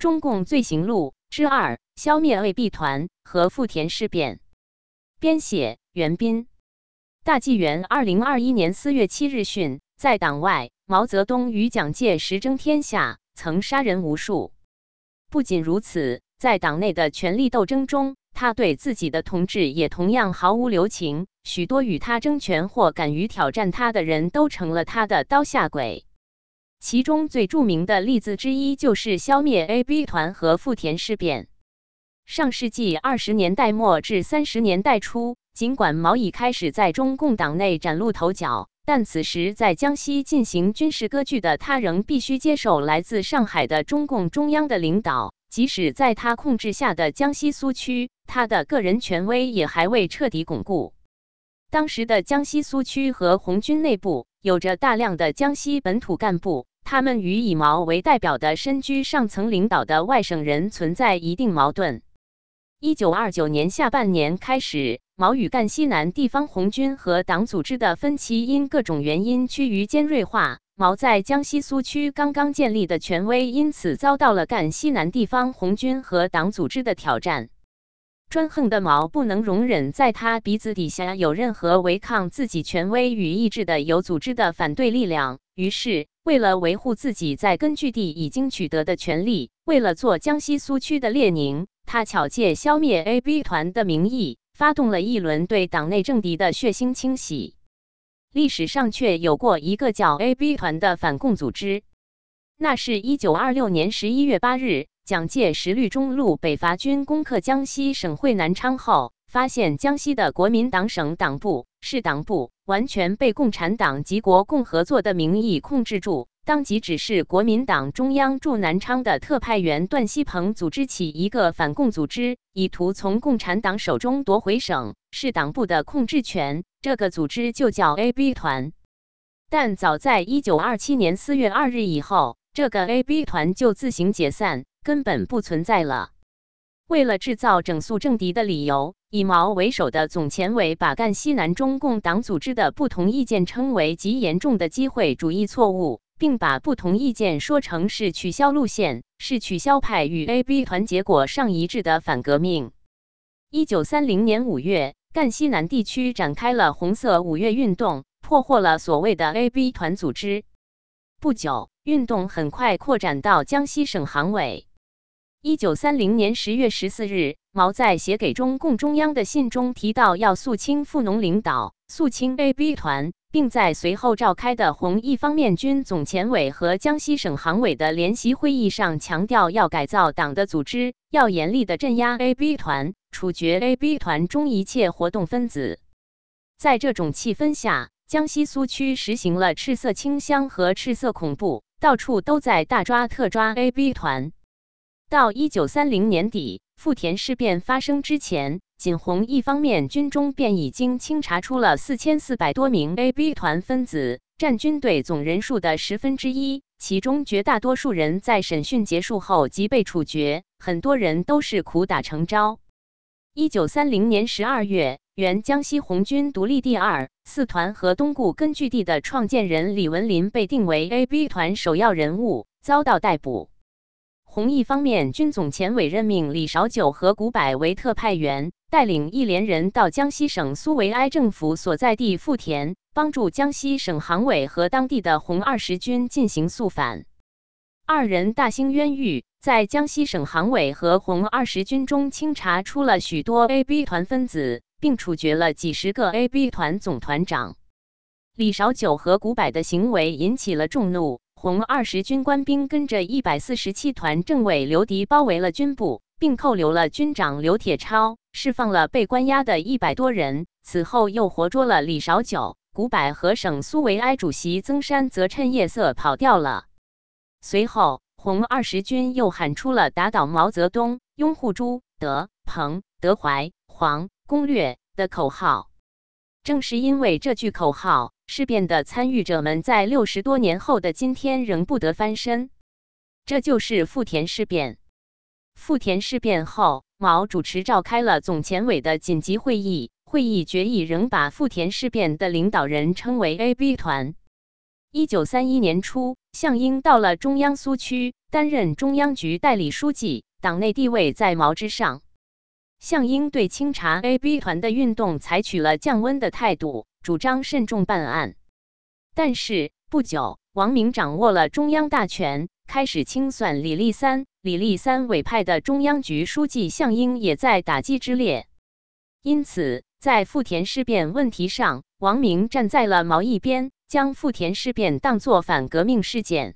中共罪行录之二：消灭 AB 团和富田事变。编写：袁斌。大纪元二零二一年四月七日讯，在党外，毛泽东与蒋介石争天下，曾杀人无数。不仅如此，在党内的权力斗争中，他对自己的同志也同样毫无留情。许多与他争权或敢于挑战他的人都成了他的刀下鬼。其中最著名的例子之一就是消灭 AB 团和富田事变。上世纪二十年代末至三十年代初，尽管毛已开始在中共党内崭露头角，但此时在江西进行军事割据的他，仍必须接受来自上海的中共中央的领导。即使在他控制下的江西苏区，他的个人权威也还未彻底巩固。当时的江西苏区和红军内部有着大量的江西本土干部。他们与以毛为代表的身居上层领导的外省人存在一定矛盾。一九二九年下半年开始，毛与赣西南地方红军和党组织的分歧因各种原因趋于尖锐化。毛在江西苏区刚刚建立的权威因此遭到了赣西南地方红军和党组织的挑战。专横的毛不能容忍在他鼻子底下有任何违抗自己权威与意志的有组织的反对力量，于是。为了维护自己在根据地已经取得的权利，为了做江西苏区的列宁，他巧借消灭 AB 团的名义，发动了一轮对党内政敌的血腥清洗。历史上却有过一个叫 AB 团的反共组织，那是一九二六年十一月八日，蒋介石率中路北伐军攻克江西省会南昌后。发现江西的国民党省党部、市党部完全被共产党及国共合作的名义控制住，当即指示国民党中央驻南昌的特派员段锡朋组织起一个反共组织，以图从共产党手中夺回省市党部的控制权。这个组织就叫 AB 团。但早在一九二七年四月二日以后，这个 AB 团就自行解散，根本不存在了。为了制造整肃政敌的理由。以毛为首的总前委把赣西南中共党组织的不同意见称为极严重的机会主义错误，并把不同意见说成是取消路线，是取消派与 AB 团结果上一致的反革命。一九三零年五月，赣西南地区展开了红色五月运动，破获了所谓的 AB 团组织。不久，运动很快扩展到江西省行委。一九三零年十月十四日，毛在写给中共中央的信中提到要肃清富农领导、肃清 AB 团，并在随后召开的红一方面军总前委和江西省行委的联席会议上强调，要改造党的组织，要严厉的镇压 AB 团，处决 AB 团中一切活动分子。在这种气氛下，江西苏区实行了赤色清乡和赤色恐怖，到处都在大抓特抓 AB 团。到一九三零年底，富田事变发生之前，锦红一方面军中便已经清查出了四千四百多名 AB 团分子，占军队总人数的十分之一。其中绝大多数人在审讯结束后即被处决，很多人都是苦打成招。一九三零年十二月，原江西红军独立第二、四团和东固根据地的创建人李文林被定为 AB 团首要人物，遭到逮捕。红一方面军总前委任命李少九和古柏为特派员，带领一连人到江西省苏维埃政府所在地富田，帮助江西省行委和当地的红二十军进行肃反。二人大兴冤狱，在江西省行委和红二十军中清查出了许多 AB 团分子，并处决了几十个 AB 团总团长。李少九和古柏的行为引起了众怒。红二十军官兵跟着一百四十七团政委刘迪包围了军部，并扣留了军长刘铁超，释放了被关押的一百多人。此后又活捉了李少九、古柏和省苏维埃主席曾山，则趁夜色跑掉了。随后，红二十军又喊出了“打倒毛泽东，拥护朱、德、彭、德怀、黄攻略”的口号。正是因为这句口号。事变的参与者们在六十多年后的今天仍不得翻身，这就是富田事变。富田事变后，毛主持召开了总前委的紧急会议，会议决议仍把富田事变的领导人称为 AB 团。一九三一年初，项英到了中央苏区，担任中央局代理书记，党内地位在毛之上。项英对清查 AB 团的运动采取了降温的态度，主张慎重办案。但是不久，王明掌握了中央大权，开始清算李立三。李立三委派的中央局书记项英也在打击之列。因此，在富田事变问题上，王明站在了毛一边，将富田事变当作反革命事件。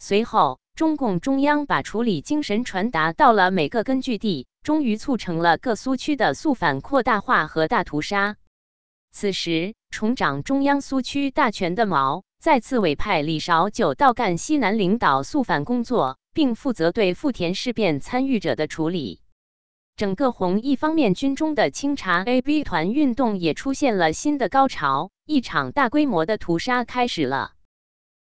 随后，中共中央把处理精神传达到了每个根据地。终于促成了各苏区的肃反扩大化和大屠杀。此时，重掌中央苏区大权的毛再次委派李绍九到赣西南领导肃反工作，并负责对富田事变参与者的处理。整个红一方面军中的清查 AB 团运动也出现了新的高潮，一场大规模的屠杀开始了。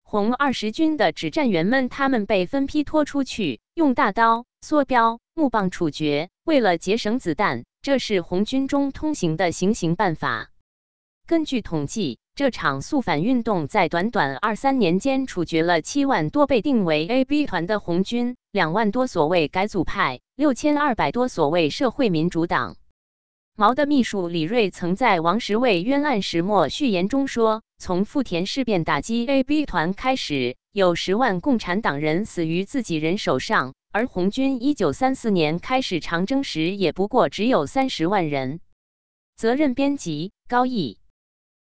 红二十军的指战员们，他们被分批拖出去，用大刀、梭镖、木棒处决。为了节省子弹，这是红军中通行的行刑办法。根据统计，这场肃反运动在短短二三年间处决了七万多被定为 AB 团的红军，两万多所谓改组派，六千二百多所谓社会民主党。毛的秘书李瑞曾在王石卫冤案始末序言中说：“从富田事变打击 AB 团开始，有十万共产党人死于自己人手上。”而红军一九三四年开始长征时，也不过只有三十万人。责任编辑：高毅。